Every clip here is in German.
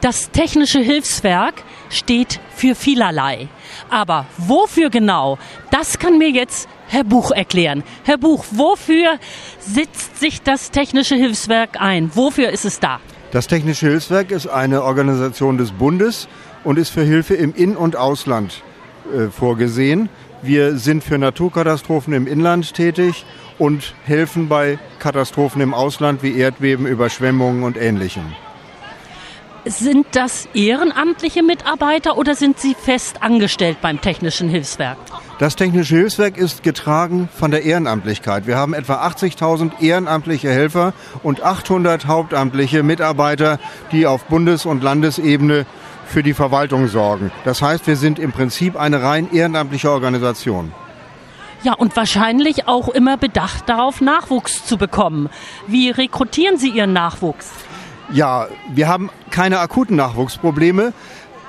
Das Technische Hilfswerk steht für vielerlei. Aber wofür genau, das kann mir jetzt Herr Buch erklären. Herr Buch, wofür setzt sich das Technische Hilfswerk ein? Wofür ist es da? Das Technische Hilfswerk ist eine Organisation des Bundes und ist für Hilfe im In- und Ausland äh, vorgesehen. Wir sind für Naturkatastrophen im Inland tätig und helfen bei Katastrophen im Ausland wie Erdbeben, Überschwemmungen und Ähnlichem. Sind das ehrenamtliche Mitarbeiter oder sind Sie fest angestellt beim Technischen Hilfswerk? Das Technische Hilfswerk ist getragen von der Ehrenamtlichkeit. Wir haben etwa 80.000 ehrenamtliche Helfer und 800 hauptamtliche Mitarbeiter, die auf Bundes- und Landesebene für die Verwaltung sorgen. Das heißt, wir sind im Prinzip eine rein ehrenamtliche Organisation. Ja, und wahrscheinlich auch immer bedacht darauf, Nachwuchs zu bekommen. Wie rekrutieren Sie Ihren Nachwuchs? Ja, wir haben keine akuten Nachwuchsprobleme.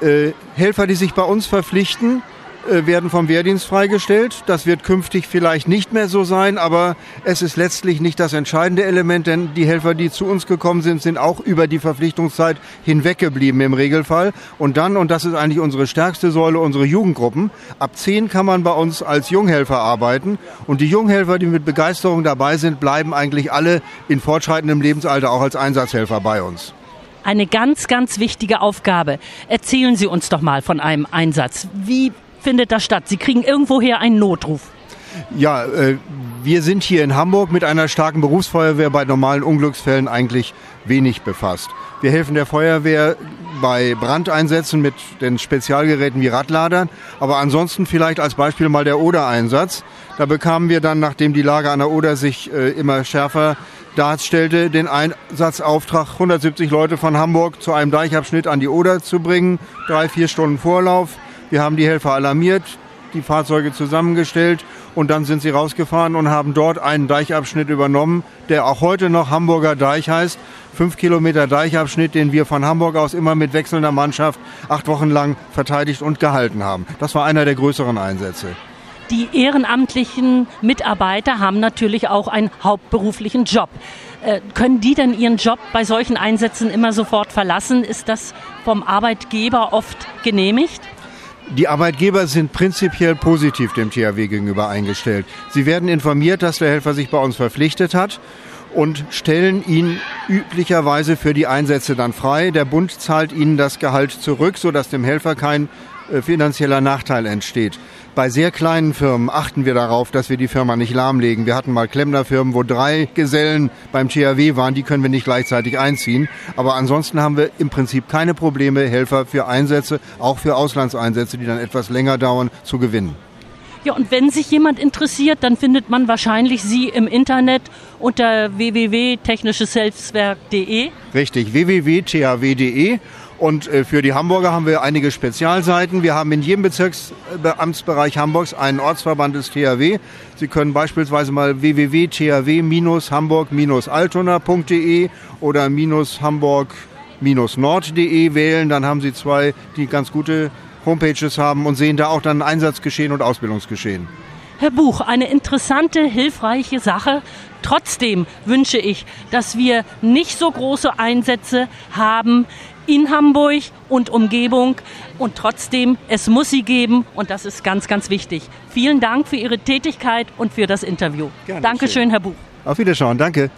Äh, Helfer, die sich bei uns verpflichten, werden vom Wehrdienst freigestellt. Das wird künftig vielleicht nicht mehr so sein, aber es ist letztlich nicht das entscheidende Element, denn die Helfer, die zu uns gekommen sind, sind auch über die Verpflichtungszeit hinweggeblieben im Regelfall. Und dann, und das ist eigentlich unsere stärkste Säule, unsere Jugendgruppen. Ab zehn kann man bei uns als Junghelfer arbeiten. Und die Junghelfer, die mit Begeisterung dabei sind, bleiben eigentlich alle in fortschreitendem Lebensalter auch als Einsatzhelfer bei uns. Eine ganz, ganz wichtige Aufgabe. Erzählen Sie uns doch mal von einem Einsatz. Wie findet das statt? Sie kriegen irgendwoher einen Notruf. Ja, äh, wir sind hier in Hamburg mit einer starken Berufsfeuerwehr bei normalen Unglücksfällen eigentlich wenig befasst. Wir helfen der Feuerwehr bei Brandeinsätzen mit den Spezialgeräten wie Radladern, aber ansonsten vielleicht als Beispiel mal der Oder-Einsatz. Da bekamen wir dann, nachdem die Lage an der Oder sich äh, immer schärfer darstellte, den Einsatzauftrag, 170 Leute von Hamburg zu einem Deichabschnitt an die Oder zu bringen. Drei, vier Stunden Vorlauf. Wir haben die Helfer alarmiert, die Fahrzeuge zusammengestellt und dann sind sie rausgefahren und haben dort einen Deichabschnitt übernommen, der auch heute noch Hamburger Deich heißt. Fünf Kilometer Deichabschnitt, den wir von Hamburg aus immer mit wechselnder Mannschaft acht Wochen lang verteidigt und gehalten haben. Das war einer der größeren Einsätze. Die ehrenamtlichen Mitarbeiter haben natürlich auch einen hauptberuflichen Job. Äh, können die denn ihren Job bei solchen Einsätzen immer sofort verlassen? Ist das vom Arbeitgeber oft genehmigt? Die Arbeitgeber sind prinzipiell positiv dem THW gegenüber eingestellt. Sie werden informiert, dass der Helfer sich bei uns verpflichtet hat und stellen ihn üblicherweise für die Einsätze dann frei. Der Bund zahlt ihnen das Gehalt zurück, sodass dem Helfer kein finanzieller Nachteil entsteht. Bei sehr kleinen Firmen achten wir darauf, dass wir die Firma nicht lahmlegen. Wir hatten mal Klempnerfirmen, wo drei Gesellen beim THW waren, die können wir nicht gleichzeitig einziehen. Aber ansonsten haben wir im Prinzip keine Probleme, Helfer für Einsätze, auch für Auslandseinsätze, die dann etwas länger dauern, zu gewinnen. Ja, und wenn sich jemand interessiert, dann findet man wahrscheinlich Sie im Internet unter www.technischeshilfswerk.de. Richtig, www.thw.de und äh, für die Hamburger haben wir einige Spezialseiten. Wir haben in jedem Bezirksamtsbereich Hamburgs einen Ortsverband des THW. Sie können beispielsweise mal www.thw-hamburg-altona.de oder hamburg-nord.de wählen. Dann haben Sie zwei, die ganz gute Homepages haben und sehen da auch dann Einsatzgeschehen und Ausbildungsgeschehen. Herr Buch, eine interessante, hilfreiche Sache. Trotzdem wünsche ich, dass wir nicht so große Einsätze haben in Hamburg und Umgebung. Und trotzdem, es muss sie geben und das ist ganz, ganz wichtig. Vielen Dank für Ihre Tätigkeit und für das Interview. Gerne Dankeschön, schön. Herr Buch. Auf Wiederschauen, danke.